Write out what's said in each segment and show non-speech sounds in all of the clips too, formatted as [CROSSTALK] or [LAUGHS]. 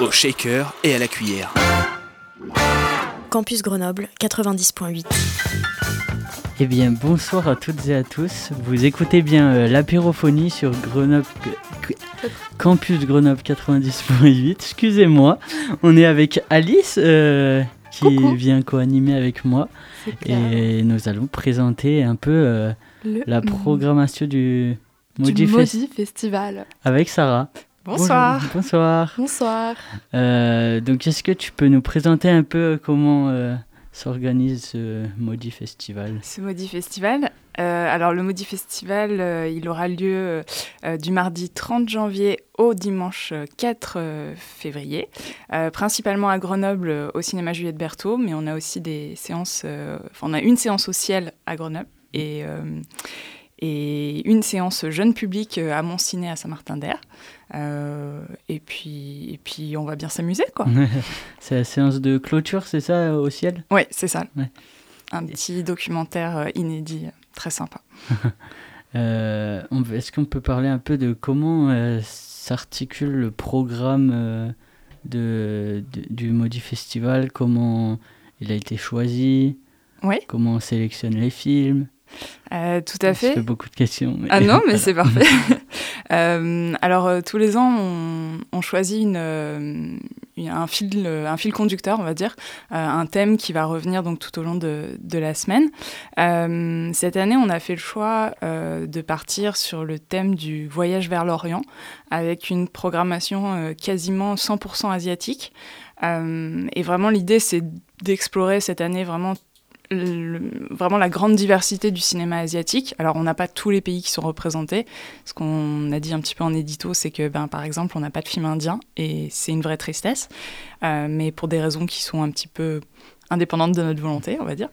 Au shaker et à la cuillère. Campus Grenoble 90.8. Eh bien, bonsoir à toutes et à tous. Vous écoutez bien euh, l'apérophonie sur Grenoble, Campus Grenoble 90.8. Excusez-moi. On est avec Alice euh, qui Coucou. vient co-animer avec moi. Et nous allons présenter un peu euh, Le la programmation du Maudit du Fest Maudit Festival. avec Sarah. Bonsoir. Bonjour. Bonsoir. Bonsoir. Euh, donc, est-ce que tu peux nous présenter un peu comment euh, s'organise ce Maudit Festival? Ce Maudit Festival. euh, alors, le Maudit Festival, euh, il aura lieu euh, du mardi 30 janvier au dimanche euh, 4 euh, février, euh, principalement à Grenoble euh, au cinéma Juliette Berthaud, mais on a aussi des séances. euh, Enfin, on a une séance au ciel à Grenoble et, euh, et une séance jeune public euh, à Montciné à Saint-Martin-d'Air. Euh, et, puis, et puis, on va bien s'amuser, quoi. [LAUGHS] C'est la séance de clôture, c'est ça, au ciel? Oui, c'est ça. Ouais. Un petit documentaire euh, inédit, euh, très sympa. [LAUGHS] Euh, Est-ce qu'on peut parler un peu de comment euh, s'articule le programme euh, de, de- du Maudit Festival? Comment il a été choisi? Oui. Comment on sélectionne les films? Euh, tout à Je fais fait. beaucoup de questions. mais- Ah non, [LAUGHS] mais c'est parfait. [LAUGHS] [LAUGHS] Euh, alors, euh, tous les ans, on, on choisit une, une- un, fil, un fil conducteur, on va dire, euh, un thème qui va revenir donc tout au long de, de la semaine. Cette année, on a fait le choix de partir sur le thème du voyage vers l'Orient, avec une programmation quasiment 100% asiatique. Et vraiment, l'idée, c'est d'explorer cette année vraiment le- vraiment la grande diversité du cinéma asiatique. Alors, on n'a pas tous les pays qui sont représentés. Ce qu'on a dit un petit peu en édito, c'est que, ben, par exemple, on n'a pas de film indien et c'est une vraie tristesse, Euh, mais pour des raisons qui sont un petit peu indépendantes de notre volonté, on va dire.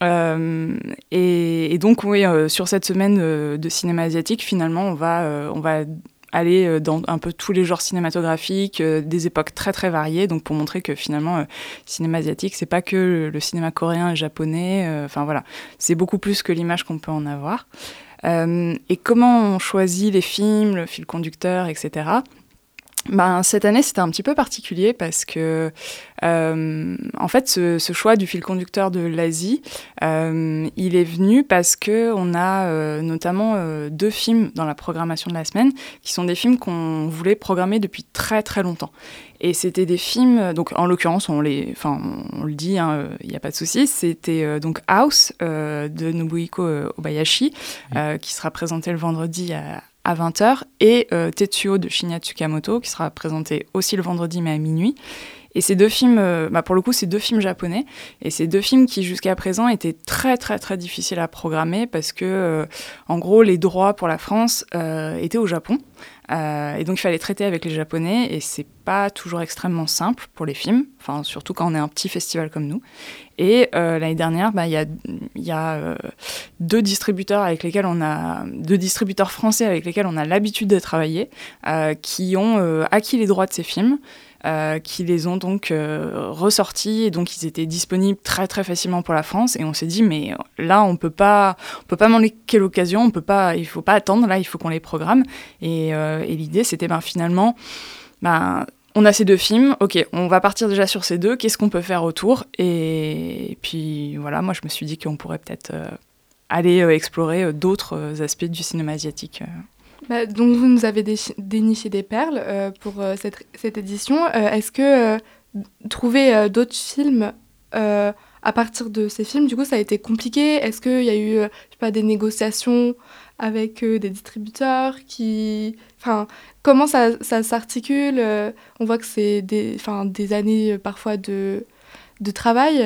Euh, et, et donc, oui, euh, sur cette semaine euh, de cinéma asiatique, finalement, on va, euh, on va aller euh, dans un peu tous les genres cinématographiques, euh, des époques très très variées, donc pour montrer que finalement, euh, cinéma asiatique, c'est pas que le, cinéma coréen et japonais, enfin voilà, c'est beaucoup plus que l'image qu'on peut en avoir. Et comment on choisit les films, le fil conducteur, etc. Ben, cette année, c'était un petit peu particulier parce que, euh, en fait, ce, ce choix du fil conducteur de l'Asie, euh, il est venu parce que on a euh, notamment deux films dans la programmation de la semaine qui sont des films qu'on voulait programmer depuis très très longtemps. Et c'était des films, donc en l'occurrence, on les, enfin, on le dit, il n'y a pas de souci. C'était donc House de Nobuhiko Obayashi, qui sera présenté le vendredi à, à 20h, et euh, Tetsuo de Shinya Tsukamoto, qui sera présenté aussi le vendredi mais à minuit. Et ces deux films, euh, bah pour le coup, c'est deux films japonais, et c'est deux films qui jusqu'à présent étaient très très très difficiles à programmer parce que, euh, en gros, les droits pour la France étaient au Japon. Euh, et donc il fallait traiter avec les Japonais et c'est pas toujours extrêmement simple pour les films, enfin surtout quand on est un petit festival comme nous. Et euh, l'année dernière, bah, il y a, euh, deux distributeurs avec lesquels on a deux distributeurs français avec lesquels on a l'habitude de travailler, qui ont acquis les droits de ces films. Euh, qui les ont donc euh, ressortis. Et donc ils étaient disponibles très très facilement pour la France. Et on s'est dit mais là on peut pas on peut pas manquer l'occasion on peut pas il faut pas attendre. Là il faut qu'on les programme. Et, euh, et l'idée c'était ben finalement ben on a ces deux films, ok, on va partir déjà sur ces deux, qu'est-ce qu'on peut faire autour? Et, puis voilà, moi je me suis dit qu'on pourrait peut-être aller explorer d'autres aspects du cinéma asiatique. Bah, donc vous nous avez déniché des perles euh, pour euh, cette, cette édition. Euh, Est-ce que trouver d'autres films à partir de ces films, du coup, ça a été compliqué? Est-ce qu'il y a eu je sais pas, des négociations avec des distributeurs qui... Enfin, comment ça, ça s'articule? On voit que c'est des, des années parfois de, de travail.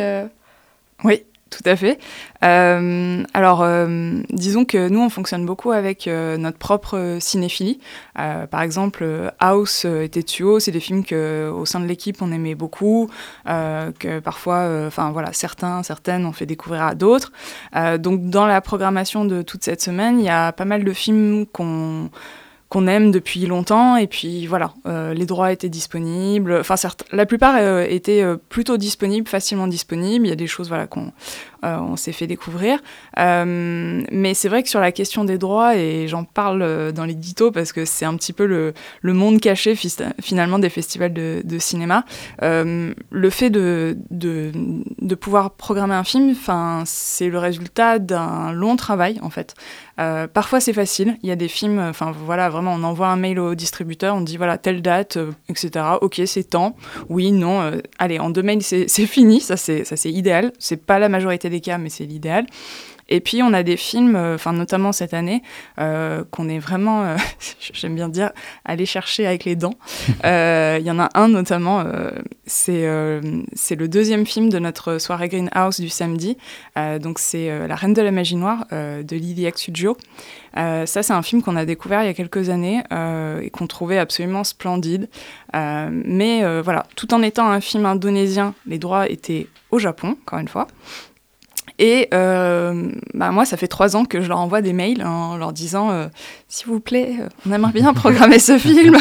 Oui, tout à fait. Euh, alors, euh, disons que nous, on fonctionne beaucoup avec euh, notre propre cinéphilie. par exemple, House et Tetsuo, c'est des films que, au sein de l'équipe, on aimait beaucoup, que parfois, enfin voilà, certains, certaines, on fait découvrir à d'autres. donc, dans la programmation de toute cette semaine, il y a pas mal de films qu'on qu'on aime depuis longtemps. Et puis voilà euh, les droits étaient disponibles. Enfin certes la plupart euh, étaient euh, plutôt disponibles facilement disponibles. Il y a des choses voilà qu'on on s'est fait découvrir mais c'est vrai que sur la question des droits et j'en parle dans l'édito parce que c'est un petit peu le, le monde caché finalement des festivals de, cinéma le fait de, de, pouvoir programmer un film c'est le résultat d'un long travail en fait parfois c'est facile il y a des films enfin voilà vraiment, on envoie un mail au distributeur, on dit voilà, telle date, euh, etc. Ok, c'est temps. Oui, non. Euh, allez, en deux mails, c'est fini. Ça, c'est idéal. C'est pas la majorité des cas, mais c'est l'idéal. Et puis on a des films, euh, enfin notamment cette année, euh, qu'on est vraiment, euh, [LAUGHS] j'aime bien dire, aller chercher avec les dents. [LAUGHS] Il y en a un notamment, c'est c'est le deuxième film de notre soirée Greenhouse du samedi. donc c'est La Reine de la Magie Noire de Lily Exudio. ça c'est un film qu'on a découvert il y a quelques années et qu'on trouvait absolument splendide. mais voilà, tout en étant un film indonésien, les droits étaient au Japon, encore une fois. Et euh, bah moi, ça fait trois ans que je leur envoie des mails en leur disant euh, S'il vous plaît, euh, on aimerait bien [LAUGHS] programmer ce film.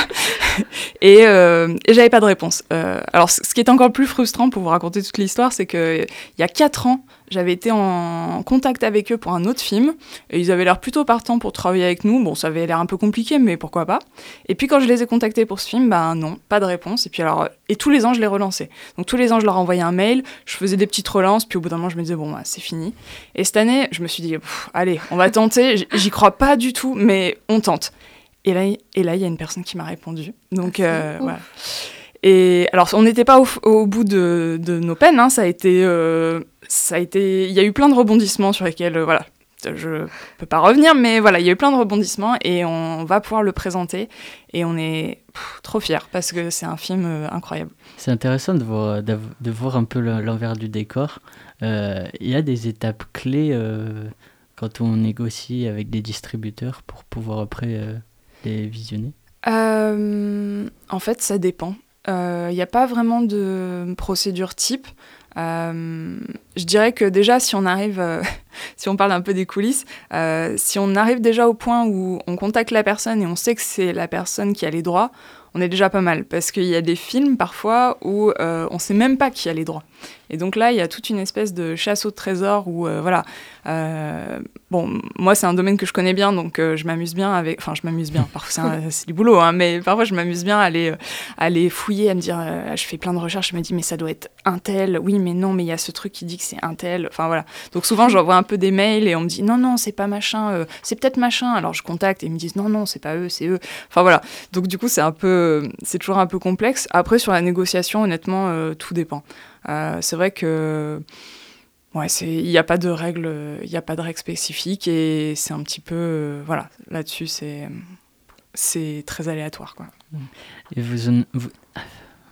[LAUGHS] et, et j'avais pas de réponse. alors, ce qui est encore plus frustrant pour vous raconter toute l'histoire, c'est qu'il y a quatre ans, j'avais été en contact avec eux pour un autre film, et ils avaient l'air plutôt partants pour travailler avec nous. Bon, ça avait l'air un peu compliqué, mais pourquoi pas. Et puis quand je les ai contactés pour ce film, bah non, pas de réponse. Et puis alors, et tous les ans, je les relançais. Donc tous les ans, je leur envoyais un mail, je faisais des petites relances, puis au bout d'un moment, je me disais, bon, bah, c'est fini. Et cette année, je me suis dit, allez, on va tenter. J'y crois pas du tout, mais on tente. Et là, et là, il y a une personne qui m'a répondu. Donc, ah, euh, voilà. Et alors, on n'était pas au, bout de, nos peines. Hein. Ça a été, euh, ça a été, il y a eu plein de rebondissements sur lesquels, euh, voilà, je peux pas revenir, mais voilà, il y a eu plein de rebondissements et on va pouvoir le présenter et on est trop fiers parce que c'est un film euh, incroyable. C'est intéressant de voir, de voir un peu l'envers du décor. Il y a des étapes clés quand on négocie avec des distributeurs pour pouvoir après les visionner? en fait, ça dépend. Il euh, n'y a pas vraiment de procédure type. Euh, je dirais que déjà, si on arrive, euh, [LAUGHS] si on parle un peu des coulisses, si on arrive déjà au point où on contacte la personne et on sait que c'est la personne qui a les droits, on est déjà pas mal. Parce qu'il y a des films parfois où on ne sait même pas qui a les droits. Et donc là, il y a toute une espèce de chasse au trésor où, voilà, euh, bon, moi, c'est un domaine que je connais bien, donc euh, je m'amuse bien avec. Enfin, je m'amuse bien. Parfois, c'est [LAUGHS] du boulot, hein, mais parfois, je m'amuse bien à aller, euh, aller fouiller, à me dire. je fais plein de recherches, je me dis, mais ça doit être un tel. Oui, mais non, mais il y a ce truc qui dit que c'est un tel. Enfin, voilà. Donc, souvent, j'envoie un peu des mails et on me dit, non, non, c'est pas machin, c'est peut-être machin. Alors, je contacte et ils me disent, non, non, c'est pas eux, c'est eux. Enfin, voilà. Donc, du coup, c'est un peu. C'est toujours un peu complexe. Après, sur la négociation, honnêtement, tout dépend. C'est vrai que Ouais, il n'y a pas de règles, il n'y a pas de règles spécifiques et c'est un petit peu, euh, voilà, là-dessus c'est, c'est très aléatoire quoi. Et vous, vous...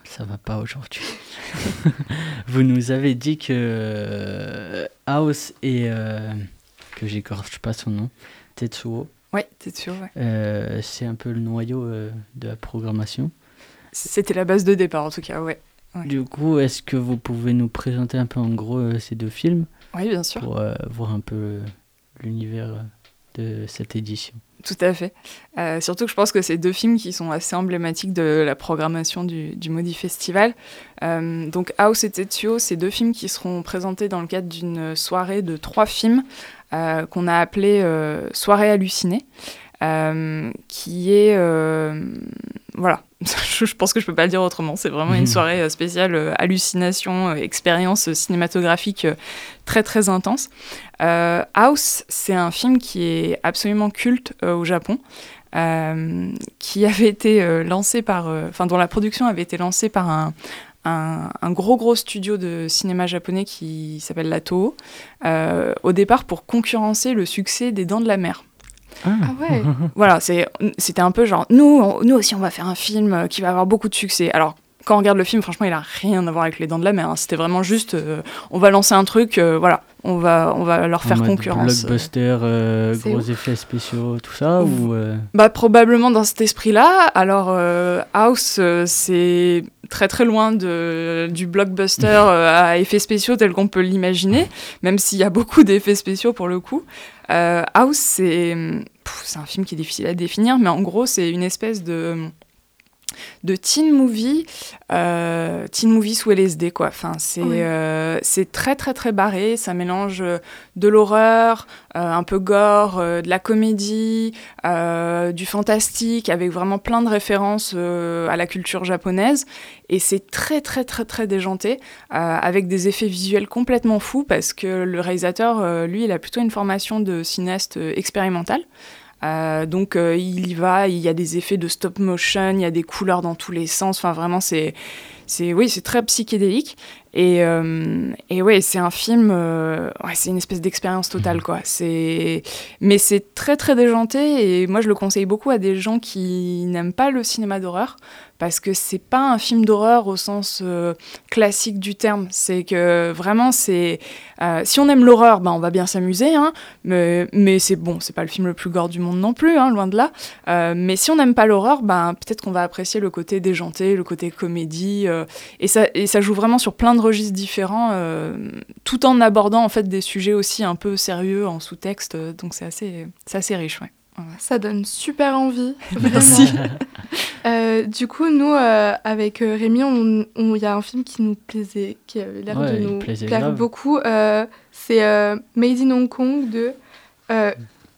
ça va pas aujourd'hui. [LAUGHS] vous nous avez dit que euh, House et euh, que j'écorche pas son nom, Tetsuo. Ouais, Tetsuo. Ouais. c'est un peu le noyau de la programmation. C'était la base de départ en tout cas, ouais. Du coup, est-ce que vous pouvez nous présenter un peu en gros euh, ces deux films Oui, bien sûr. Pour euh, voir un peu euh, l'univers de cette édition? Tout à fait. surtout que je pense que c'est deux films qui sont assez emblématiques de la programmation du, du Maudit Festival. donc House et Tetsuo, c'est deux films qui seront présentés dans le cadre d'une soirée de trois films qu'on a appelée Soirée hallucinée. qui est voilà, [LAUGHS] je pense que je peux pas le dire autrement. C'est vraiment une mhm. soirée euh, spéciale euh, hallucination, euh, expérience cinématographique très très intense. House, c'est un film qui est absolument culte au Japon. qui [LAUGHS] avait été lancé par, enfin dont la production avait été lancée par un, un, gros gros studio de cinéma japonais qui s'appelle la Toho, au départ pour concurrencer le succès des Dents de la Mer. Ah, ah ouais. [LAUGHS] voilà, c'était un peu genre nous, nous aussi on va faire un film euh, qui va avoir beaucoup de succès. Alors quand on regarde le film, franchement, il a rien à voir avec les Dents de la Mer. Hein. C'était vraiment juste, euh, on va lancer un truc, euh, voilà, on va, on va leur faire concurrence. Blockbuster, euh, gros effets spéciaux, tout ça ou euh? Bah, Probablement dans cet esprit-là. Alors, euh, House, c'est très très loin de, du blockbuster [LAUGHS] à effets spéciaux tel qu'on peut l'imaginer, même s'il y a beaucoup d'effets spéciaux pour le coup. House, c'est un film qui est difficile à définir, mais en gros, c'est une espèce de de teen movie, euh, teen movie sous LSD quoi. Enfin, c'est euh, c'est très très très barré. Ça mélange euh, de l'horreur, un peu gore, de la comédie, du fantastique, avec vraiment plein de références à la culture japonaise. Et c'est très très très très déjanté, avec des effets visuels complètement fous parce que le réalisateur, lui, il a plutôt une formation de cinéaste expérimental. Euh, donc euh, il y va, il y a des effets de stop motion, il y a des couleurs dans tous les sens. Enfin vraiment c'est c'est oui c'est très psychédélique et, euh, et ouais, c'est un film, euh, ouais, c'est une espèce d'expérience totale, quoi. C'est, mais c'est très très déjanté et moi je le conseille beaucoup à des gens qui n'aiment pas le cinéma d'horreur parce que c'est pas un film d'horreur au sens euh, classique du terme. C'est que vraiment c'est, si on aime l'horreur, ben on va bien s'amuser, hein, mais, mais c'est bon, c'est pas le film le plus gore du monde non plus, hein, loin de là. mais si on n'aime pas l'horreur, ben peut-être qu'on va apprécier le côté déjanté, le côté comédie et ça et ça joue vraiment sur plein de registres différents, euh, tout en abordant en fait des sujets aussi un peu sérieux en sous-texte. Donc c'est assez, assez riche, ouais. Ça donne super envie. [LAUGHS] Merci. [LAUGHS] Euh, du coup, nous, euh, avec Rémi, il y a un film qui nous plaisait, qui a l'air de nous plaire beaucoup. c'est Made in Hong Kong de,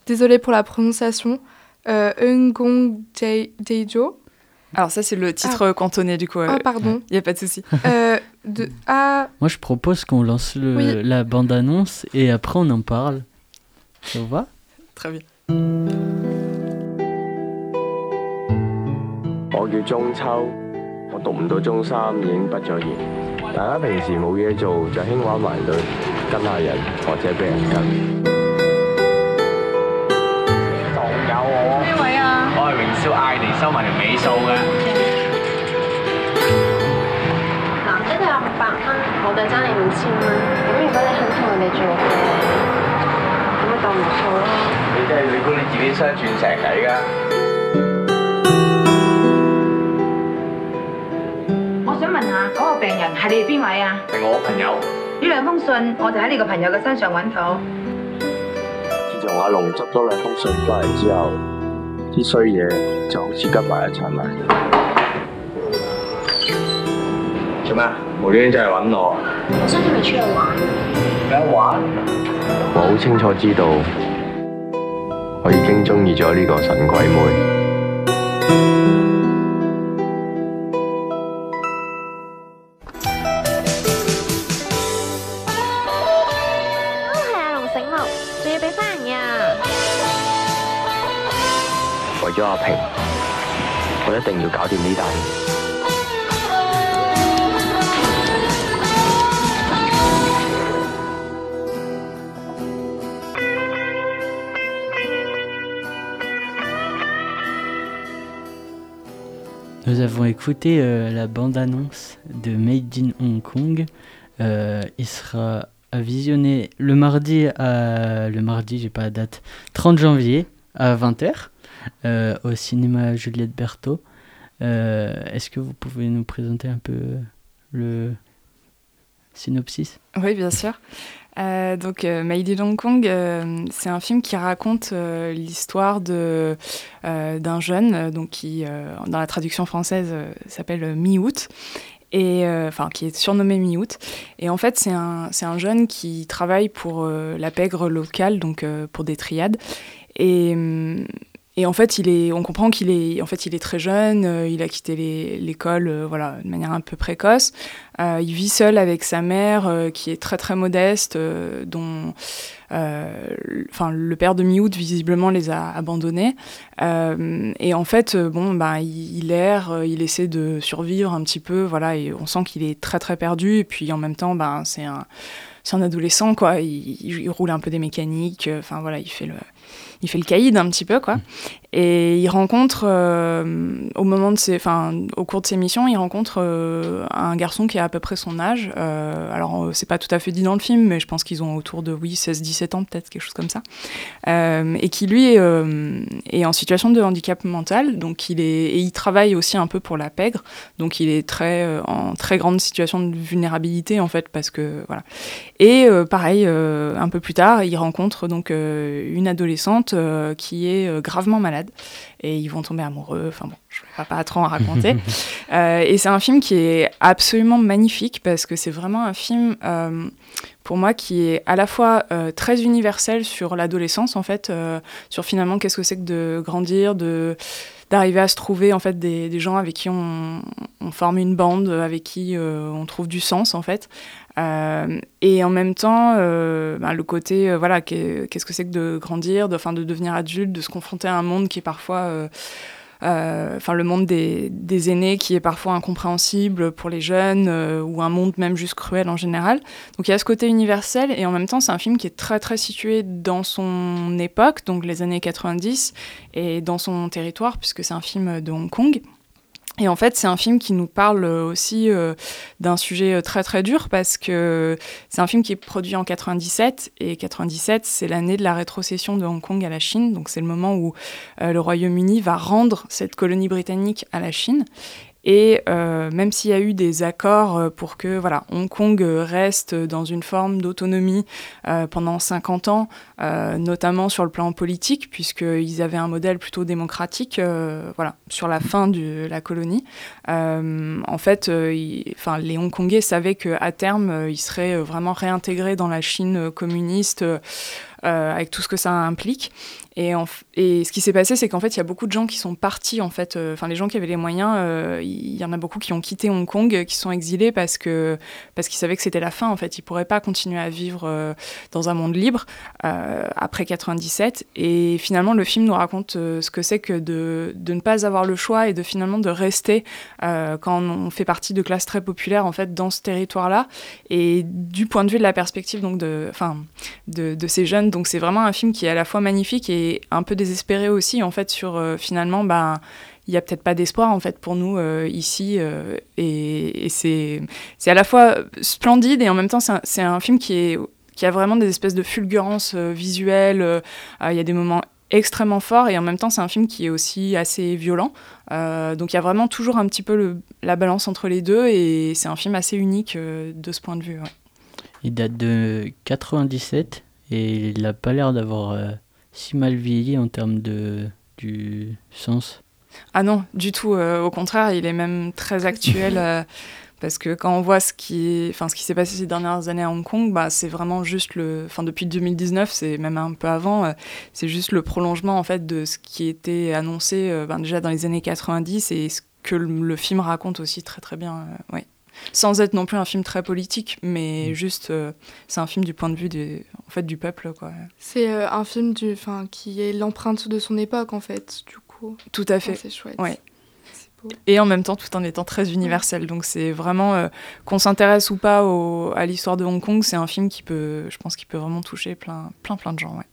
désolé pour la prononciation, Eun Gong Daejo. Alors ça, c'est le titre ah. cantonné du coup. Ah, pardon. [LAUGHS] Il n'y a pas de souci. Euh, de A... Moi, je propose qu'on lance le, la bande-annonce et après on en parle. Ça vous va? Très bien. 我叫中秋，我讀唔到中三已經畢咗業。大家平時冇嘢做就興玩埋隊，跟下人或者俾人跟。仲有我呢位啊，我係榮少嗌嚟收埋條尾數嘅。男仔都有五百蚊，我哋爭你五千蚊。咁如果你肯同人哋做嘅，咁咪當唔數咯。你真係你估你自己雙鑽石嚟㗎？我想問下嗰個病人係你哋邊位啊？係我朋友。呢兩封信我就喺你個朋友嘅身上揾到。自從阿龍執咗兩封信翻嚟之後。啲衰嘢就好似跟埋一齊埋。做咩？無端端真係揾我？我想同你出去玩。咩玩？我好清楚知道，經中意咗呢個神鬼妹。咗阿平，我一定要搞掂呢單。Avons écouté euh, la bande-annonce de Made in Hong Kong. Euh, il sera à visionner le mardi, à, le mardi, j'ai pas la date, 30 janvier à 20h. Euh, au cinéma Juliette Berthaud. Euh, est-ce que vous pouvez nous présenter un peu le synopsis? Oui, bien sûr. Euh, donc, euh, Made in Hong Kong, c'est un film qui raconte l'histoire de d'un jeune, donc qui, dans la traduction française, s'appelle Mi-Août, et enfin qui est surnommé Mi-Août. Et en fait, c'est un, c'est un jeune qui travaille pour la pègre locale, donc pour des triades. Et hum, et en fait, il est, on comprend qu'il est, en fait, il est très jeune, euh, il a quitté l'école, euh, voilà, de manière un peu précoce. Euh, il vit seul avec sa mère, qui est très très modeste, dont, enfin, le père de Miout visiblement les a abandonnés. et en fait, bon, bah, il, il erre, il essaie de survivre un petit peu, voilà, et on sent qu'il est très très perdu. Et puis en même temps, bah, c'est un, c'est un adolescent, quoi. Il, roule un peu des mécaniques, enfin voilà, il fait le il fait le caïd un petit peu, quoi. Et il rencontre, au moment de ses, au cours de ses missions, il rencontre un garçon qui a à peu près son âge. alors, c'est pas tout à fait dit dans le film, mais je pense qu'ils ont autour de, oui, 16-17 ans, peut-être, quelque chose comme ça. et qui, lui, est en situation de handicap mental. Donc, il est, et il travaille aussi un peu pour la pègre. Donc, il est très, en très grande situation de vulnérabilité, en fait, parce que, voilà. Et pareil, un peu plus tard, il rencontre donc une adolescente qui est gravement malade et ils vont tomber amoureux. Enfin bon, je ne vais pas trop en raconter. [LAUGHS] euh, et c'est un film qui est absolument magnifique parce que c'est vraiment un film, euh, pour moi, qui est à la fois euh, très universel sur l'adolescence, en fait, sur finalement qu'est-ce que c'est que de grandir, de d'arriver à se trouver en fait des, des gens avec qui on, on, forme une bande, avec qui on trouve du sens en fait. Euh, et en même temps, euh, ben, le côté, euh, voilà, qu'est-ce que c'est que de grandir, de, de devenir adulte, de se confronter à un monde qui est parfois, enfin, le monde des, des, aînés qui est parfois incompréhensible pour les jeunes, ou un monde même juste cruel en général. Donc il y a ce côté universel, et en même temps, c'est un film qui est très très situé dans son époque, donc les années 90, et dans son territoire, puisque c'est un film de Hong Kong. Et en fait, c'est un film qui nous parle aussi euh, d'un sujet euh, très très dur parce que c'est un film qui est produit en 97 et 97 c'est l'année de la rétrocession de Hong Kong à la Chine, donc c'est le moment où euh, le Royaume-Uni va rendre cette colonie britannique à la Chine. Et euh, même s'il y a eu des accords euh, pour que voilà, Hong Kong reste dans une forme d'autonomie euh, pendant 50 ans, notamment sur le plan politique, puisqu'ils avaient un modèle plutôt démocratique voilà, sur la fin de la colonie, en fait, il, les Hongkongais savaient qu'à terme, ils seraient vraiment réintégrés dans la Chine communiste. Avec tout ce que ça implique. Et, ce qui s'est passé, c'est qu'en fait, il y a beaucoup de gens qui sont partis, en fait, euh, enfin, les gens qui avaient les moyens, euh, il y en a beaucoup qui ont quitté Hong Kong, euh, qui sont exilés parce que parce qu'ils savaient que c'était la fin, en fait. Ils pourraient pas continuer à vivre euh, dans un monde libre euh, après 97. Et finalement, le film nous raconte euh, ce que c'est que de, de ne pas avoir le choix et de finalement de rester quand on fait partie de classes très populaires, en fait, dans ce territoire-là. Et du point de vue de la perspective, donc, enfin, de ces jeunes. Donc, c'est vraiment un film qui est à la fois magnifique et un peu désespéré aussi en fait sur euh, finalement bah il y a peut-être pas d'espoir en fait pour nous euh, ici euh, et, c'est c'est à la fois splendide et en même temps c'est un, un, film qui est qui a vraiment des espèces de fulgurances visuelles euh, il y a des moments extrêmement forts et en même temps c'est un film qui est aussi assez violent. Donc il y a vraiment toujours un petit peu la balance entre les deux et c'est un film assez unique de ce point de vue il date de 97 et il n'a pas l'air d'avoir si mal vieilli en termes de, du sens Ah non, du tout. Euh, au contraire, il est même très actuel. [LAUGHS] euh, parce que quand on voit ce qui, enfin, ce qui s'est passé ces dernières années à Hong Kong, bah, c'est vraiment juste le, enfin, depuis 2019, c'est même un peu avant, euh, c'est juste le prolongement en fait de ce qui était annoncé euh, ben, déjà dans les années 90 et ce que le, le film raconte aussi très très bien. Euh, ouais sans être non plus un film très politique, mais mmh. juste euh, c'est un film du point de vue des, en fait, du peuple. quoi. C'est euh, un film du, qui est l'empreinte de son époque, en fait, du coup. Tout à fait. c'est chouette. Ouais. Et en même temps, tout en étant très universel. Ouais. Donc c'est vraiment, euh, qu'on s'intéresse ou pas au, à l'histoire de Hong Kong, c'est un film qui peut, je pense, qui peut vraiment toucher plein, plein, plein de gens. Ouais.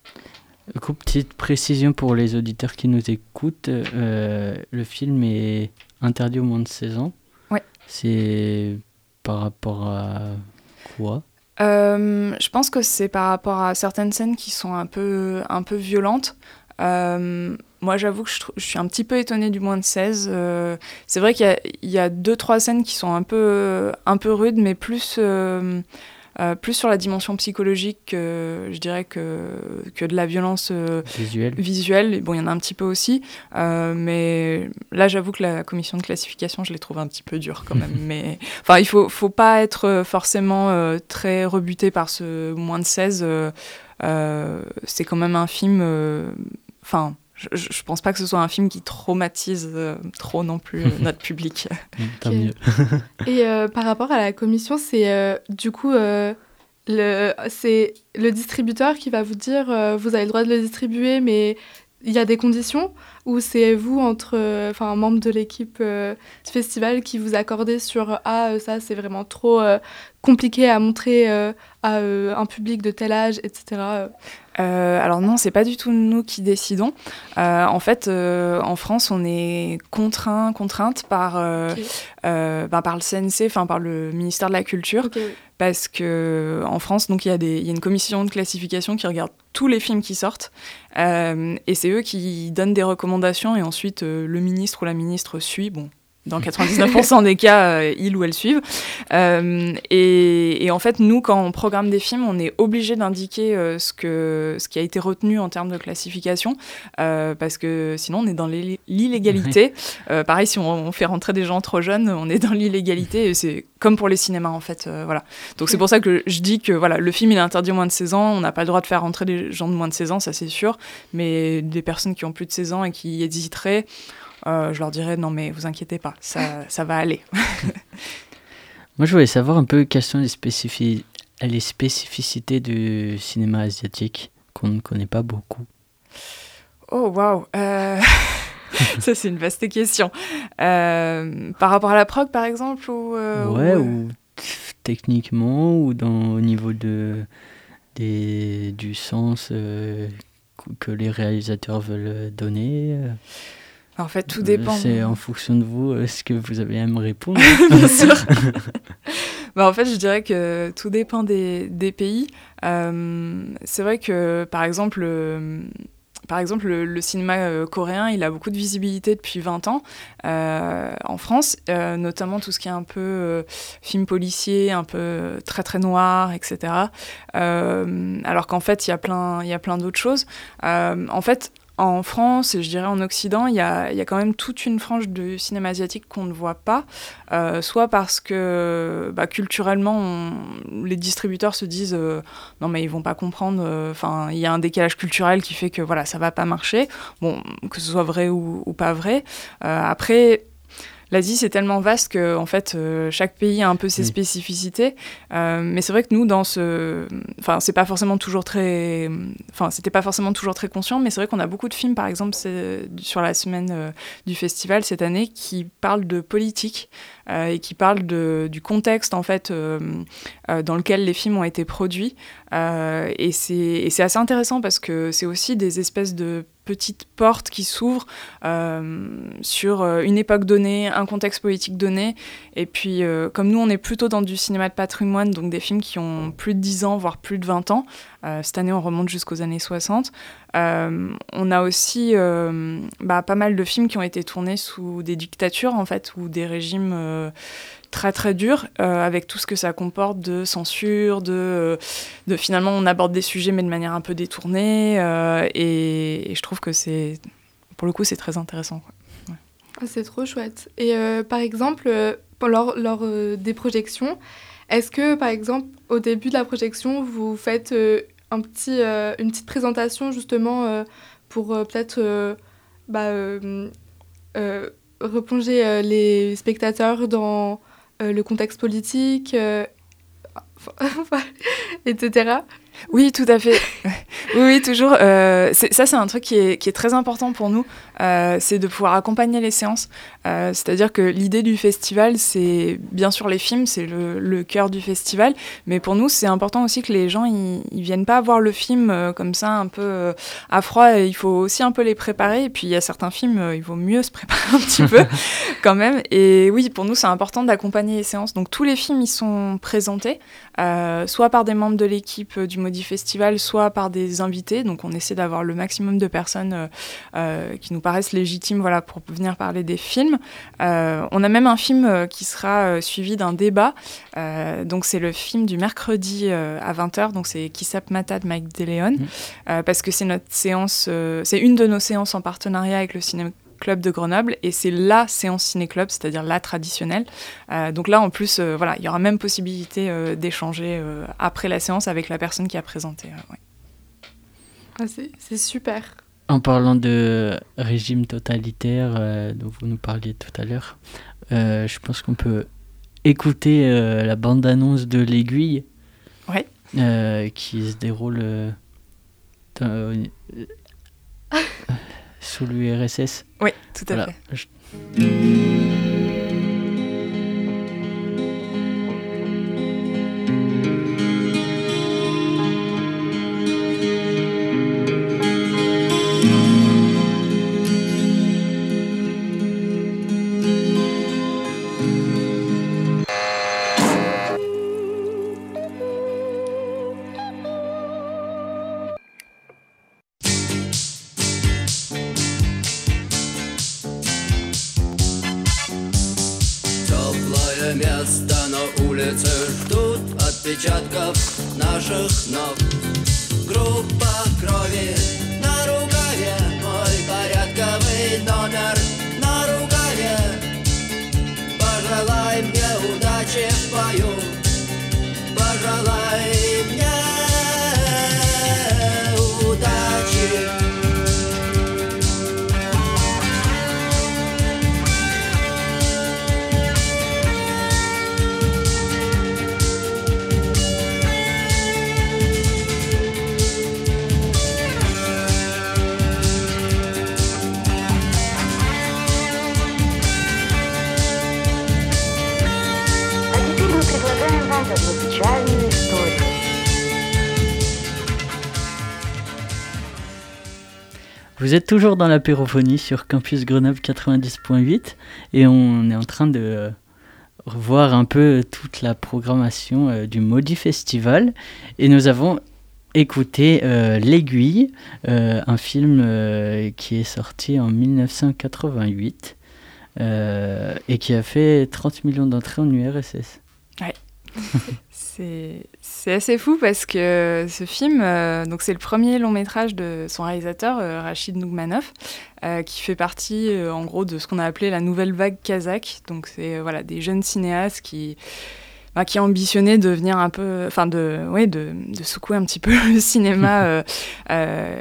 Coup, petite précision pour les auditeurs qui nous écoutent, euh, le film est interdit au moins de 16 ans. Ouais. C'est par rapport à quoi? Euh, Je pense que c'est par rapport à certaines scènes qui sont un peu, un peu violentes. Euh, moi, j'avoue que je, je, suis un petit peu étonnée du moins de 16. Euh, c'est vrai qu'il y, y, a deux, trois scènes qui sont un peu, un peu rudes, mais plus euh, plus sur la dimension psychologique, je dirais, que, que de la violence euh, visuelle. visuelle. Bon, il y en a un petit peu aussi, euh, mais là, j'avoue que la commission de classification, je les trouve un petit peu dure quand même. [LAUGHS] mais enfin, il faut, faut pas être forcément très rebuté par ce moins de 16. c'est quand même un film. Enfin je, je pense pas que ce soit un film qui traumatise euh, trop non plus euh, [LAUGHS] notre public. Tant okay. mieux. [LAUGHS] Et euh, par rapport à la commission, c'est du coup le c'est le distributeur qui va vous dire vous avez le droit de le distribuer, mais il y a des conditions? Ou c'est vous entre enfin un membre de l'équipe euh, du festival qui vous accordez sur ah ça c'est vraiment trop euh, compliqué à montrer euh, à un public de tel âge etc alors non, c'est pas du tout nous qui décidons. en fait, en France, on est contraint, contrainte par, ben, par le CNC, enfin par le ministère de la Culture, parce que en France, donc il y, a y a une commission de classification qui regarde tous les films qui sortent, et c'est eux qui donnent des recommandations, et ensuite le ministre ou la ministre suit. Bon, dans 99% des cas, euh, ils ou elles suivent. Euh, et, en fait, nous, quand on programme des films, on est obligé d'indiquer euh, ce, que, ce qui a été retenu en termes de classification, parce que sinon, on est dans l'illégalité. pareil, si on, fait rentrer des gens trop jeunes, on est dans l'illégalité, et c'est comme pour les cinémas, en fait. voilà. Donc c'est pour ça que je dis que voilà, le film, il est interdit moins de 16 ans, on n'a pas le droit de faire rentrer des gens de moins de 16 ans, ça c'est sûr, mais des personnes qui ont plus de 16 ans et qui hésiteraient... Euh, je leur dirais non mais vous inquiétez pas, ça, [LAUGHS] ça va aller. [LAUGHS] Moi je voulais savoir un peu quelles sont les, spécifi les spécificités du cinéma asiatique qu'on ne connaît pas beaucoup. Oh waouh euh, [LAUGHS] Ça c'est une vaste question. Euh, par rapport à la prog par exemple ou, Ouais, ou... techniquement ou dans, au niveau de, des, du sens que les réalisateurs veulent donner en fait, tout dépend. C'est en fonction de vous, est-ce que vous avez à me répondre [LAUGHS] Bien [LAUGHS] sûr. bah, en fait, je dirais que tout dépend des, des pays. Euh, c'est vrai que, par exemple, euh, par exemple, le, cinéma euh, coréen, il a beaucoup de visibilité depuis 20 ans en France, notamment tout ce qui est un peu film policier, un peu très très noir, etc. alors qu'en fait, il y a plein, il y a plein d'autres choses. en fait, en France et je dirais en Occident, il y a, quand même toute une frange de cinéma asiatique qu'on ne voit pas, euh, soit parce que bah, culturellement, les distributeurs se disent euh, non mais ils vont pas comprendre, euh, enfin il y a un décalage culturel qui fait que voilà ça va pas marcher, bon que ce soit vrai ou, ou pas vrai. après l'Asie, c'est tellement vaste que en fait, euh, chaque pays a un peu ses spécificités. Euh, mais c'est vrai que nous, dans ce, enfin, c'est pas forcément toujours très, enfin, c'était pas forcément toujours très conscient, mais c'est vrai qu'on a beaucoup de films, par exemple, sur la semaine euh, du festival cette année, qui parlent de politique et qui parlent de, du contexte en fait dans lequel les films ont été produits. et c'est assez intéressant parce que c'est aussi des espèces de petite porte qui s'ouvre euh, sur euh, une époque donnée, un contexte politique donné. Et puis, euh, comme nous, on est plutôt dans du cinéma de patrimoine, donc des films qui ont plus de 10 ans, voire plus de 20 ans. cette année, on remonte jusqu'aux années 60. On a aussi bah, pas mal de films qui ont été tournés sous des dictatures, en fait, ou des régimes très très dur, euh, avec tout ce que ça comporte de censure, de, euh, finalement on aborde des sujets mais de manière un peu détournée, euh, et, je trouve que c'est, pour le coup, c'est très intéressant. Ah, c'est trop chouette. Et par exemple, lors des projections, est-ce que par exemple au début de la projection, vous faites un petit, une petite présentation justement pour peut-être bah, replonger les spectateurs dans euh, le contexte politique, euh, [LAUGHS] etc. Oui, tout à fait. [LAUGHS] oui, toujours. Euh, ça, c'est un truc qui est, qui est, très important pour nous, euh, c'est de pouvoir accompagner les séances. Euh, c'est-à-dire que l'idée du festival, c'est bien sûr les films, c'est le, le, cœur du festival, mais pour nous, c'est important aussi que les gens, ils, viennent pas voir le film comme ça, un peu à froid. il faut aussi un peu les préparer. Et puis, il y a certains films, il vaut mieux se préparer un petit peu [LAUGHS] quand même. Et oui, pour nous, c'est important d'accompagner les séances. Donc, tous les films, ils sont présentés, soit par des membres de l'équipe du Maudit Festival, soit par des invités. Donc on essaie d'avoir le maximum de personnes euh, euh, qui nous paraissent légitimes voilà, pour venir parler des films. Euh, on a même un film qui sera suivi d'un débat. donc c'est le film du mercredi à 20h. Donc c'est Kisap Mata de Mike DeLeon. Mmh. parce que c'est notre séance, c'est une de nos séances en partenariat avec le cinéma Club de Grenoble et c'est la séance ciné-club, c'est-à-dire la traditionnelle. Euh, donc là, en plus, euh, voilà, il y aura même possibilité euh, d'échanger après la séance avec la personne qui a présenté. Ah, c'est super. En parlant de régime totalitaire euh, dont vous nous parliez tout à l'heure, euh, je pense qu'on peut écouter euh, la bande-annonce de l'aiguille qui se déroule [LAUGHS] sous l'URSS. Oui, tout à fait. Vous êtes toujours dans l'apérophonie sur Campus Grenoble 90.8 et on est en train de euh, revoir un peu toute la programmation euh, du Maudit Festival et nous avons écouté euh, L'Aiguille, euh, un film euh, qui est sorti en 1988 euh, et qui a fait 30 millions d'entrées en URSS. Ouais. [LAUGHS] c'est assez fou parce que ce film, euh, c'est le premier long métrage de son réalisateur, euh, Rachid Nougmanov, euh, qui fait partie en gros de ce qu'on a appelé la nouvelle vague kazakh. Donc c'est voilà, des jeunes cinéastes qui, bah, qui ambitionnaient de venir un peu, enfin de, ouais, de, de secouer un petit peu [LAUGHS] le cinéma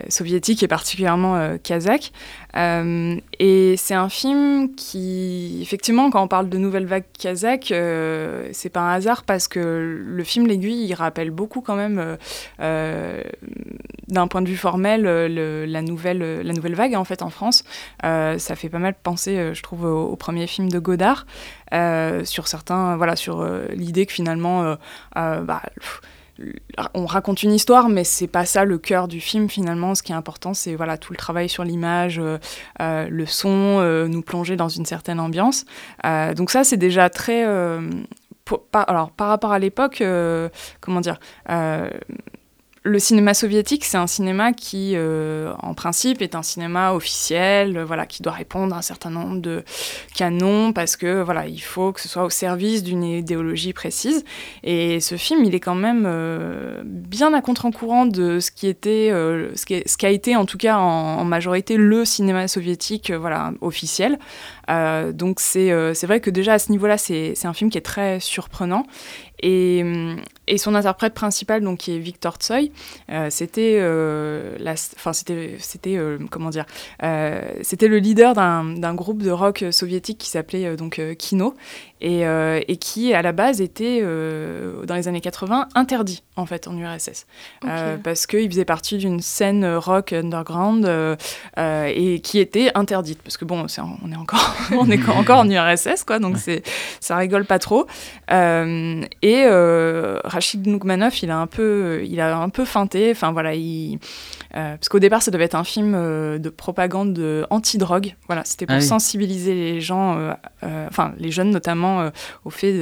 soviétique et particulièrement kazakh. Euh, et c'est un film qui, effectivement, quand on parle de nouvelle vague kazakh, euh, c'est pas un hasard parce que le film L'Aiguille, il rappelle beaucoup quand même, euh, euh, d'un point de vue formel, la, nouvelle, la nouvelle vague en fait en France. Ça fait pas mal penser, je trouve, au, au premier film de Godard, sur certains, voilà, sur l'idée que finalement, bah, on raconte une histoire, mais c'est pas ça le cœur du film finalement. Ce qui est important, c'est voilà tout le travail sur l'image, euh, euh, le son, euh, nous plonger dans une certaine ambiance. Donc ça, c'est déjà très alors par rapport à l'époque, comment dire. Le cinéma soviétique, c'est un cinéma qui, euh, en principe, est un cinéma officiel, euh, voilà, qui doit répondre à un certain nombre de canons parce que voilà, il faut que ce soit au service d'une idéologie précise. Et ce film, il est quand même euh, bien à contre-courant de ce qui a été en tout cas en, en majorité le cinéma soviétique, voilà, officiel. Euh, donc c'est euh, vrai que déjà à ce niveau-là, c'est un film qui est très surprenant. Et, et son interprète principal, donc qui est Victor Tsoi, euh, c'était euh, enfin c'était c'était euh, comment dire, c'était le leader d'un groupe de rock soviétique qui s'appelait donc Kino et, et qui à la base était dans les années 80 interdit en fait en URSS Euh, parce qu'il faisait partie d'une scène rock underground et qui était interdite. Parce que bon on est encore [LAUGHS] on est encore en URSS quoi donc c'est ça rigole pas trop Euh, et euh, Rachid Nougmanov il a un peu il a un peu feinté enfin voilà il euh, parce qu'au départ, ça devait être un film de propagande anti-drogue. Voilà, c'était pour Ah oui. sensibiliser les gens, enfin les jeunes notamment, au fait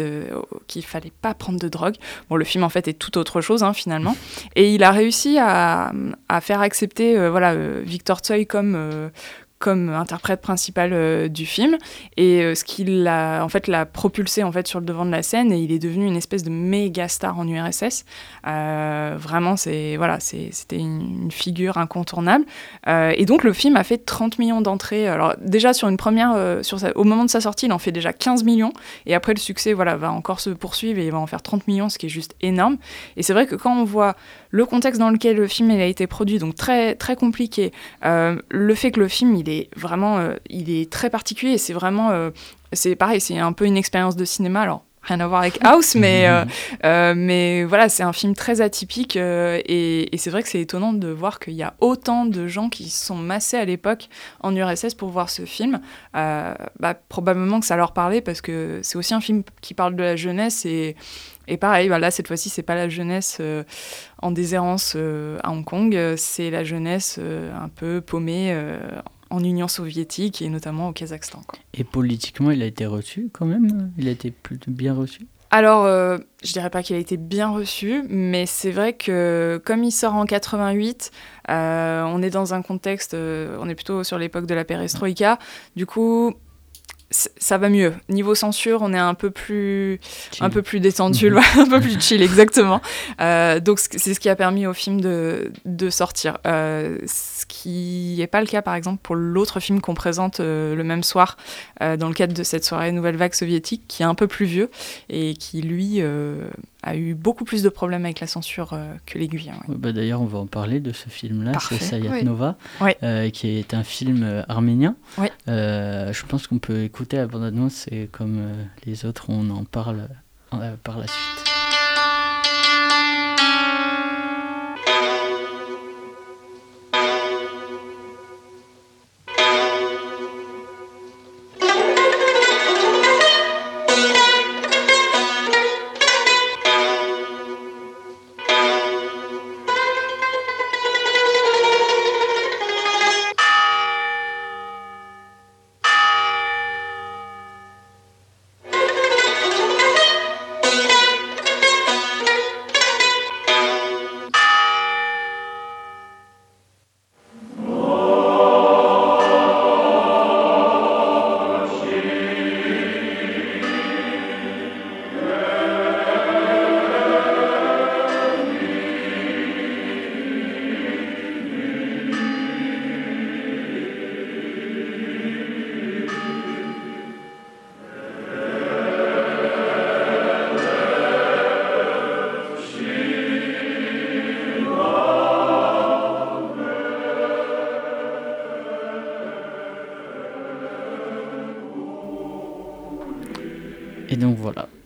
qu'il fallait pas prendre de drogue. Bon, le film en fait est tout autre chose hein, finalement. Et il a réussi à, à faire accepter, voilà, Victor Tsoi comme comme interprète principal euh, du film. Et euh, ce qui l'a en fait l'a propulsé en fait sur le devant de la scène. Et il est devenu une espèce de méga star en URSS Euh, vraiment c'est voilà c'était une, figure incontournable. Et donc le film a fait 30 millions d'entrées. Alors déjà sur une première sur au moment de sa sortie il en fait déjà 15 millions. Et après le succès voilà va encore se poursuivre et il va en faire 30 millions ce qui est juste énorme. Et c'est vrai que quand on voit le contexte dans lequel le film il a été produit donc très très compliqué le fait que le film il est vraiment euh, il est très particulier c'est vraiment euh, c'est pareil c'est un peu une expérience de cinéma alors rien à voir avec House mais [LAUGHS] euh, mais voilà c'est un film très atypique et, et c'est vrai que c'est étonnant de voir qu'il y a autant de gens qui se sont massés à l'époque en URSS pour voir ce film. Bah, probablement que ça leur parlait parce que c'est aussi un film qui parle de la jeunesse et et pareil, bah là, cette fois-ci, c'est pas la jeunesse euh, en déshérence euh, à Hong Kong, c'est la jeunesse euh, un peu paumée en Union soviétique et notamment au Kazakhstan. quoi. Et politiquement, il a été reçu quand même Il a été plutôt bien reçu? Alors, euh, je dirais pas qu'il a été bien reçu, mais c'est vrai que comme il sort en 88, euh, on est dans un contexte, euh, on est plutôt sur l'époque de la perestroïka. Du coup, ça va mieux. Niveau censure, on est un peu plus, un peu plus détendu, [LAUGHS] un peu plus chill, [LAUGHS] exactement. Euh, donc c'est ce qui a permis au film de, de sortir. Euh, ce qui n'est pas le cas, par exemple, pour l'autre film qu'on présente euh, le même soir dans le cadre de cette soirée Nouvelle Vague soviétique, qui est un peu plus vieux et qui, lui, a eu beaucoup plus de problèmes avec la censure que l'aiguille. Bah, D'ailleurs, on va en parler de ce film-là, c'est Sayat Nova, qui est un film arménien. je pense qu'on peut écouter écouter la bande-annonce et comme euh, les autres, on en parle euh, par la suite.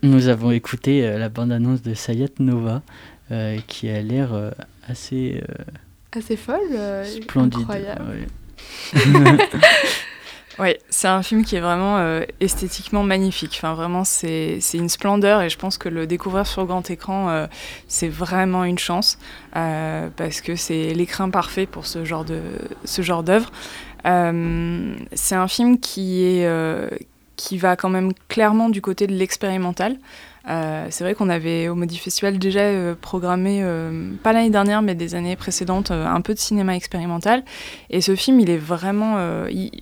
Nous avons écouté euh, la bande-annonce de Sayat Nova, euh, qui a l'air euh, assez... assez folle, splendide. Incroyable. Oui, [LAUGHS] c'est un film qui est vraiment esthétiquement magnifique. Enfin, vraiment, c'est une splendeur et je pense que le découvrir sur grand écran, c'est vraiment une chance parce que c'est l'écrin parfait pour ce genre de ce genre d'œuvre. c'est un film qui est qui va quand même clairement du côté de l'expérimental. Euh, c'est vrai qu'on avait au Modi Festival déjà euh, programmé, euh, pas l'année dernière, mais des années précédentes, un peu de cinéma expérimental. Et ce film, il est vraiment.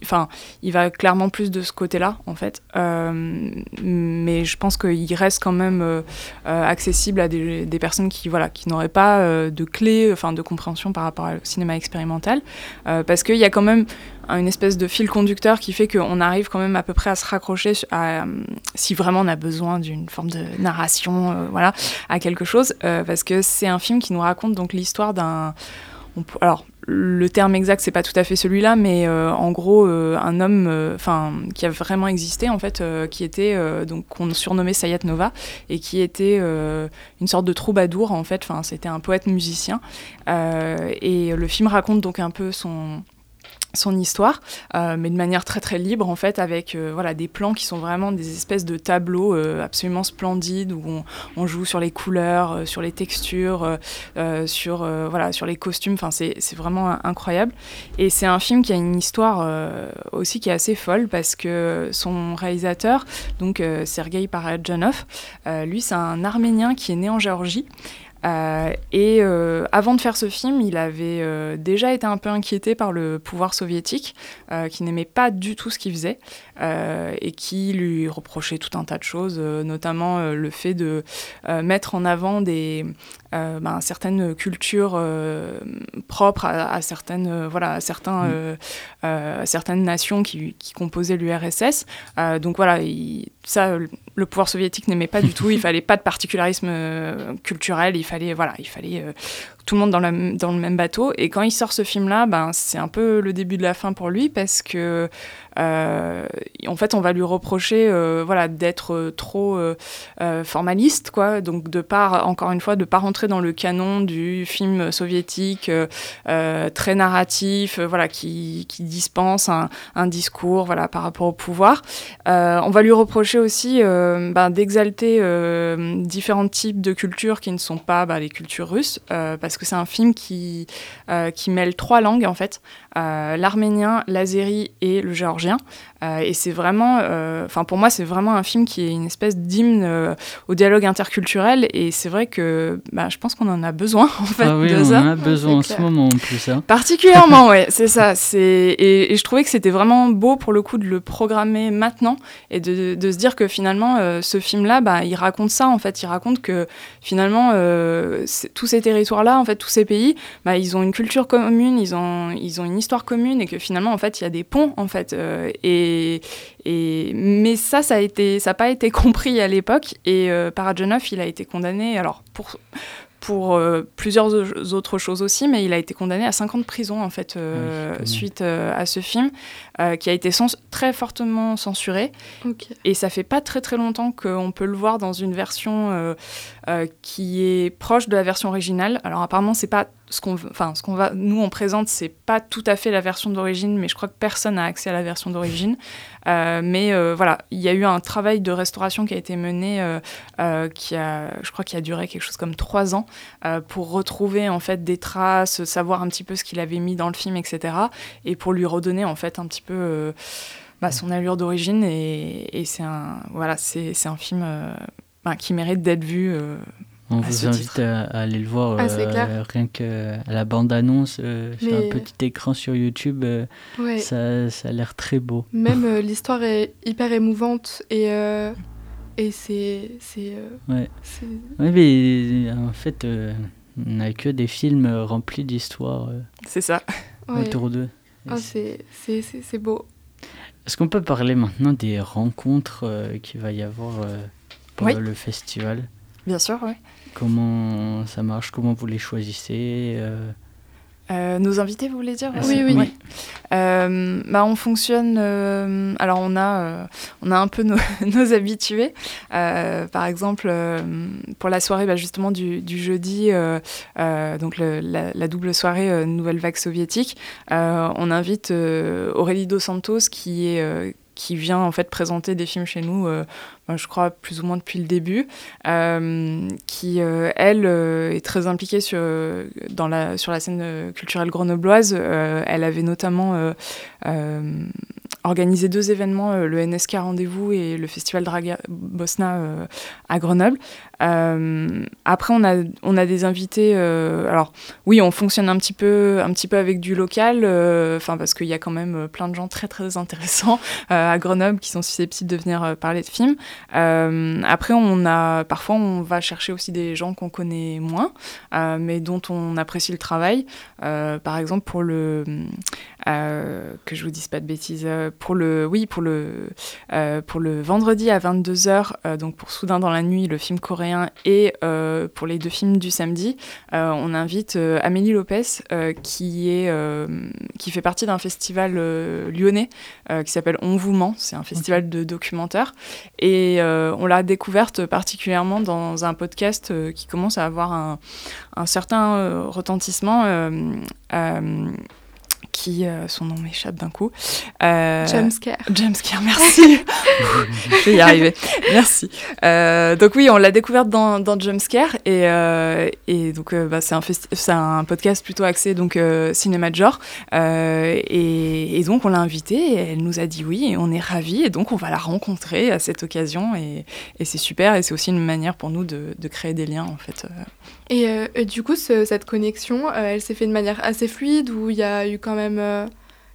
Enfin, il, va clairement plus de ce côté-là, en fait. mais je pense qu'il reste quand même accessible à des, des, personnes qui, voilà, qui n'auraient pas de clé, enfin, de compréhension par rapport au cinéma expérimental. parce qu'il y a quand même une espèce de fil conducteur qui fait qu'on arrive quand même à peu près à se raccrocher à, si vraiment on a besoin d'une forme de narration, euh, voilà, à quelque chose, euh, parce que c'est un film qui nous raconte donc l'histoire d'un alors le terme exact c'est pas tout à fait celui-là mais euh, en gros un homme enfin qui a vraiment existé en fait qui était donc qu'on surnommait Sayat Nova et qui était une sorte de troubadour en fait enfin c'était un poète musicien et le film raconte donc un peu son son histoire, euh, mais de manière très très libre en fait, avec euh, voilà des plans qui sont vraiment des espèces de tableaux euh, absolument splendides où on, joue sur les couleurs, sur les textures, sur voilà sur les costumes. Enfin c'est vraiment incroyable. Et c'est un film qui a une histoire aussi qui est assez folle parce que son réalisateur, donc Sergei Parajanov, lui c'est un Arménien qui est né en Géorgie. Euh, et euh, avant de faire ce film, il avait euh, déjà été un peu inquiété par le pouvoir soviétique, qui n'aimait pas du tout ce qu'il faisait, et qui lui reprochait tout un tas de choses, notamment le fait de mettre en avant des, ben, certaines cultures propres à, certaines, voilà, à certains, mm. certaines nations qui, qui composaient l'URSS. donc voilà, ça, le pouvoir soviétique n'aimait pas du [LAUGHS] tout. Il fallait pas de particularisme culturel. Il fallait, voilà, il fallait euh, tout le monde dans, le même bateau. Et quand il sort ce film-là, ben, c'est un peu le début de la fin pour lui parce que, euh, en fait, on va lui reprocher euh, voilà, d'être trop formaliste, quoi. Donc, de part, encore une fois, de pas rentrer dans le canon du film soviétique très narratif, voilà, qui, dispense un, discours voilà, par rapport au pouvoir. on va lui reprocher aussi ben, d'exalter différents types de cultures qui ne sont pas bah, les cultures russes, parce parce que c'est un film qui, qui mêle trois langues en fait, l'arménien, l'azéri et le géorgien. et c'est vraiment, enfin pour moi, c'est vraiment un film qui est une espèce d'hymne au dialogue interculturel. Et c'est vrai que bah, je pense qu'on en a besoin [LAUGHS] en fait. Ah oui, de on ça. en a besoin en ce moment en plus. hein. Particulièrement, ouais, c'est ça. [LAUGHS] C'est et, et je trouvais que c'était vraiment beau pour le coup de le programmer maintenant et de, de se dire que finalement euh, ce film-là, bah, il raconte ça en fait. Il raconte que finalement euh, tous ces territoires-là, en fait, tous ces pays, bah, ils ont une culture commune, ils ont ils ont une histoire commune et que finalement en fait il y a des ponts en fait. euh, et et mais ça, ça a été ça n'a pas été [LAUGHS] compris à l'époque et euh, Parajanov, il a été condamné alors pour pour euh, plusieurs au- autres choses aussi, mais il a été condamné à 5 ans de prison en fait euh, même. suite euh, à ce film, euh, qui a été très fortement censuré. Et ça fait pas très très longtemps qu'on peut le voir dans une version euh, euh, qui est proche de la version originale. Alors apparemment c'est pas ce qu'on, enfin ce qu'on va, nous on présente, c'est pas tout à fait la version d'origine, mais je crois que personne n'a accès à la version d'origine. Euh, mais euh, voilà, il y a eu un travail de restauration qui a été mené, euh, qui a, je crois qu'il a duré quelque chose comme trois ans, pour retrouver en fait des traces, savoir un petit peu ce qu'il avait mis dans le film, etc. Et pour lui redonner en fait un petit peu bah, son allure d'origine. Et, c'est un, voilà, c'est, un film bah, qui mérite d'être vu. Euh, On à vous invite titre. à, à aller le voir Ah, euh, clair. rien que à la bande-annonce euh, sur Mais- un petit écran sur YouTube. euh, Ouais. ça, ça a l'air très beau. Même euh, [LAUGHS] l'histoire est hyper émouvante et, euh, et c'est. c'est, euh, Ouais. mais en fait, euh, on n'a que des films euh, remplis d'histoires euh, C'est ça. ouais. autour d'eux. Ah, c'est c'est- c'est- c'est beau. Est-ce qu'on peut parler maintenant des rencontres euh, qu'il va y avoir euh, pour Oui. le festival? Bien sûr, oui. Comment ça marche? Comment vous les choisissez euh, Euh, nos invités, vous voulez dire? Ah, Oui, oui. Ouais. Euh, bah, on fonctionne. euh, alors, on a, euh, on a un peu nos, [LAUGHS] nos habitués. Euh, par exemple, euh, pour la soirée bah, justement du, du jeudi, euh, euh, donc le- la, la double soirée euh, Nouvelle Vague soviétique, euh, on invite euh, Aurélie Dos Santos qui est. qui vient en fait présenter des films chez nous, euh, je crois plus ou moins depuis le début, euh, qui euh, elle est très impliquée sur, dans la, sur la scène culturelle grenobloise. Elle avait notamment organisé deux événements, le NSK Rendez-vous et le Festival Draga Bosna à Grenoble. Euh, après, on a, on a des invités. euh, alors, oui, on fonctionne un petit peu, un petit peu avec du local, euh, parce qu'il y a quand même plein de gens très très intéressants [LAUGHS] à Grenoble qui sont susceptibles de venir parler de films. Après, on a parfois on va chercher aussi des gens qu'on connaît moins, mais dont on apprécie le travail. Par exemple, pour le que je vous dise pas de bêtises, pour le oui pour le pour le vendredi à 22h, euh, donc pour Soudain dans la nuit, le film coréen, et euh, pour les deux films du samedi, euh, on invite euh, Amélie Lopez, qui, est, qui fait partie d'un festival lyonnais qui s'appelle On vous ment, c'est un festival de documentaires, et on l'a découverte particulièrement dans un podcast qui commence à avoir un, un certain retentissement. Qui, euh, son nom m'échappe d'un coup. Euh, Jumpscare. Jumpscare, merci. [LAUGHS] Je vais y arriver. Merci. Euh, donc oui, on l'a découverte dans, dans Jumpscare et, et donc bah, c'est un, un podcast plutôt axé donc cinéma de genre et, et donc on l'a invitée et elle nous a dit oui et on est ravis et donc on va la rencontrer à cette occasion et, et c'est super et c'est aussi une manière pour nous de, de créer des liens en fait. Et, et du coup, ce- cette connexion, elle s'est fait de manière assez fluide ou il y a eu quand même. Euh,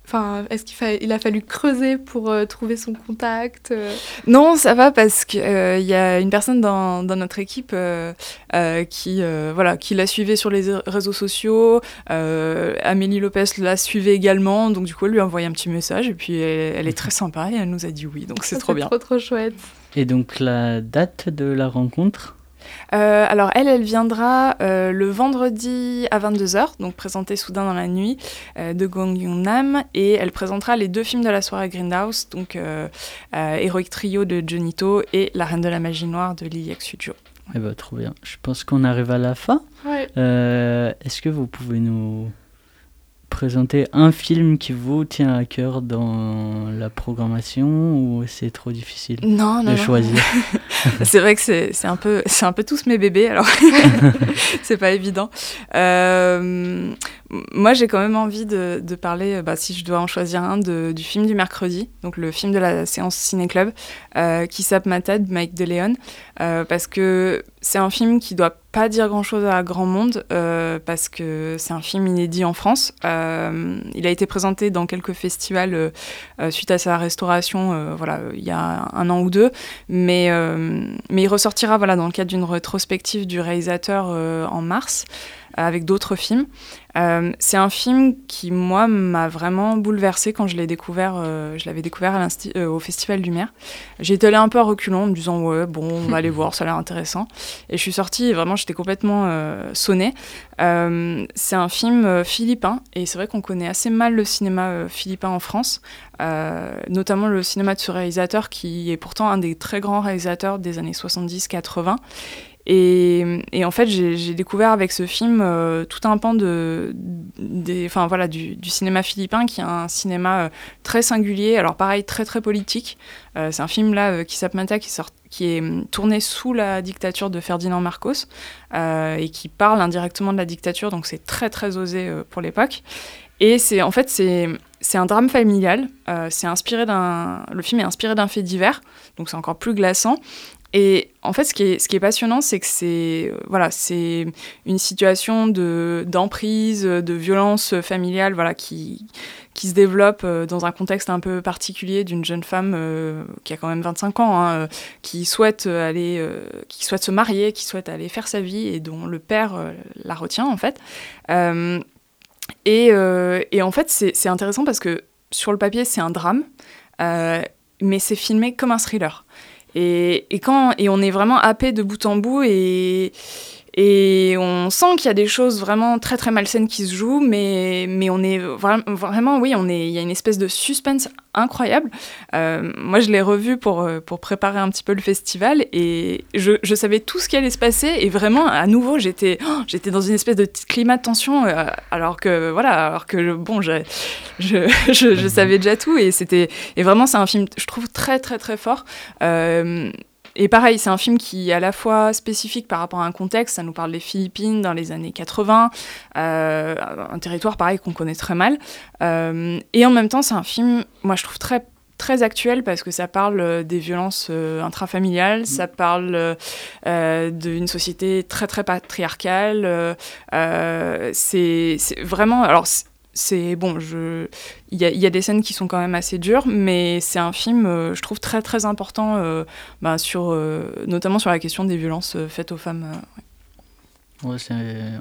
Enfin, est-ce qu'il fa- il a fallu creuser pour euh, trouver son contact euh? Non, ça va parce qu'il y a une personne dans, dans notre équipe euh, euh, qui, euh, voilà, qui la suivait sur les réseaux sociaux. Euh, Amélie Lopez la suivait également, donc du coup, elle lui a envoyé un petit message et puis elle, elle est très sympa et elle nous a dit oui, donc c'est trop bien. trop trop chouette. Et donc la date de la rencontre? Euh, alors elle, elle viendra euh, le vendredi à 22h, donc présenter Soudain dans la nuit euh, de Gong Yoo-nam, et elle présentera les deux films de la soirée Grindhouse, donc euh, euh, Heroic Trio de Johnny To et La Reine de la Magie Noire de Lilia Studio. Eh ben, trop bien. Je pense qu'on arrive à la fin. Ouais. Euh, Est-ce que vous pouvez nous présenter un film qui vous tient à cœur dans la programmation ou c'est trop difficile non, non, de choisir [LAUGHS] [LAUGHS] C'est vrai que c'est un, peu, un peu tous mes bébés, alors [LAUGHS] c'est pas évident. Euh, moi, j'ai quand même envie de, parler, bah, si je dois en choisir un, du film du mercredi, donc le film de la séance Ciné-Club, euh, qui s'appelle Ma tête, Mike DeLeon, euh, parce que c'est un film qui doit pas dire grand-chose à grand monde, euh, parce que c'est un film inédit en France. Euh, il a été présenté dans quelques festivals euh, euh, suite à sa restauration, euh, voilà, il y a un an ou deux, mais, mais il ressortira voilà, dans le cadre d'une rétrospective du réalisateur en mars avec d'autres films. Euh, c'est un film qui, moi, m'a vraiment bouleversée quand je l'ai découvert. Euh, je l'avais découvert à euh, au Festival Lumière. J'étais allée un peu à reculons en me disant, ouais, bon, on va aller [LAUGHS] voir, ça a l'air intéressant. Et je suis sortie et vraiment, j'étais complètement sonnée. c'est un film philippin et c'est vrai qu'on connaît assez mal le cinéma philippin en France, notamment le cinéma de ce réalisateur qui est pourtant un des très grands réalisateurs des années 70-80 et, en fait, j'ai découvert avec ce film euh, tout un pan de, enfin, voilà, du, cinéma philippin qui est un cinéma euh, très singulier, alors pareil, très très politique. Euh, c'est un film là s'appelle Manta qui, qui est hum, tourné sous la dictature de Ferdinand Marcos et qui parle indirectement de la dictature, donc c'est très très osé pour l'époque. Et c'est en fait c'est c'est un drame familial. C'est inspiré d'un le film est inspiré d'un fait divers, donc c'est encore plus glaçant. Et en fait, ce qui est, passionnant, c'est que c'est voilà, c'est une situation de d'emprise, de violence familiale, voilà, qui qui se développe dans un contexte un peu particulier d'une jeune femme euh, qui a quand même 25 ans, hein, qui souhaite aller, euh, qui souhaite se marier, qui souhaite aller faire sa vie et dont le père euh, la retient en fait. Et, et, en fait, c'est intéressant parce que sur le papier, c'est un drame, mais c'est filmé comme un thriller. Et, quand, et on est vraiment happé de bout en bout et, et on sent qu'il y a des choses vraiment très très malsaines qui se jouent, mais, mais on est vra vraiment, oui, on est, il y a une espèce de suspense incroyable. Euh, moi, je l'ai revu pour, pour préparer un petit peu le festival et je, savais tout ce qui allait se passer et vraiment, à nouveau, j'étais oh, dans une espèce de climat de tension euh, alors que, voilà, alors que, bon, [LAUGHS] je, je, savais déjà tout et c'était, et vraiment, c'est un film, je trouve, très très très fort. Euh, et pareil, c'est un film qui est à la fois spécifique par rapport à un contexte, ça nous parle des Philippines dans les années 80, euh, un territoire pareil qu'on connaît très mal. Euh, et en même temps, c'est un film, moi je trouve très très actuel parce que ça parle des violences euh, intrafamiliales, mmh. ça parle euh, d'une société très très patriarcale. Euh, c'est vraiment alors c'est bon, je il y, y, a des scènes qui sont quand même assez dures, mais c'est un film, euh, je trouve très très important, euh, bah, sur euh, notamment sur la question des violences faites aux femmes. Ouais, ouais c'est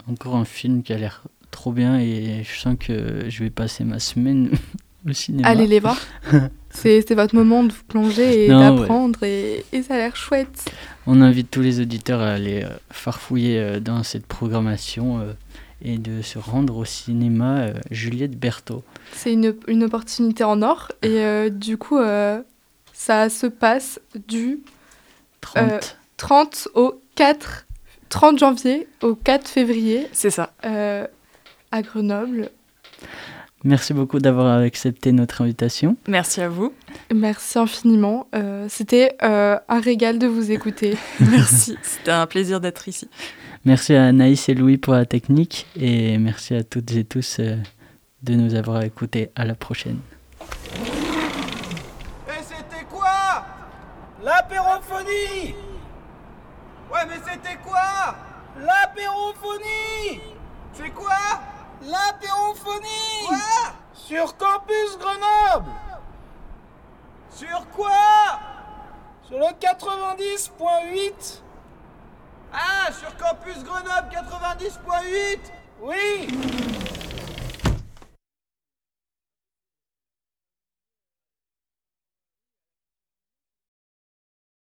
encore un film qui a l'air trop bien et je sens que je vais passer ma semaine [LAUGHS] au cinéma. Allez les voir. [LAUGHS] c'est votre moment de vous plonger et d'apprendre ouais. et, et, ça a l'air chouette. On invite tous les auditeurs à aller farfouiller dans cette programmation et de se rendre au cinéma euh, Juliette Berthaud. C'est une, une, opportunité en or et euh, du coup euh, ça se passe du 30. 30 au 4 30 janvier au 4 février. C'est ça. à Grenoble. Merci beaucoup d'avoir accepté notre invitation. Merci à vous. Merci infiniment. Euh, C'était euh, un régal de vous écouter. [LAUGHS] merci. C'était un plaisir d'être ici. Merci à Naïs et Louis pour la technique et merci à toutes et tous euh, de nous avoir écoutés. À la prochaine. Et c'était quoi? L'apérophonie! Ouais, mais c'était quoi? L'apérophonie! C'est quoi? L'apérophonie! Quoi? Sur Campus Grenoble! Sur quoi? Sur le 90.8 Ah, sur Campus Grenoble 90.8 Oui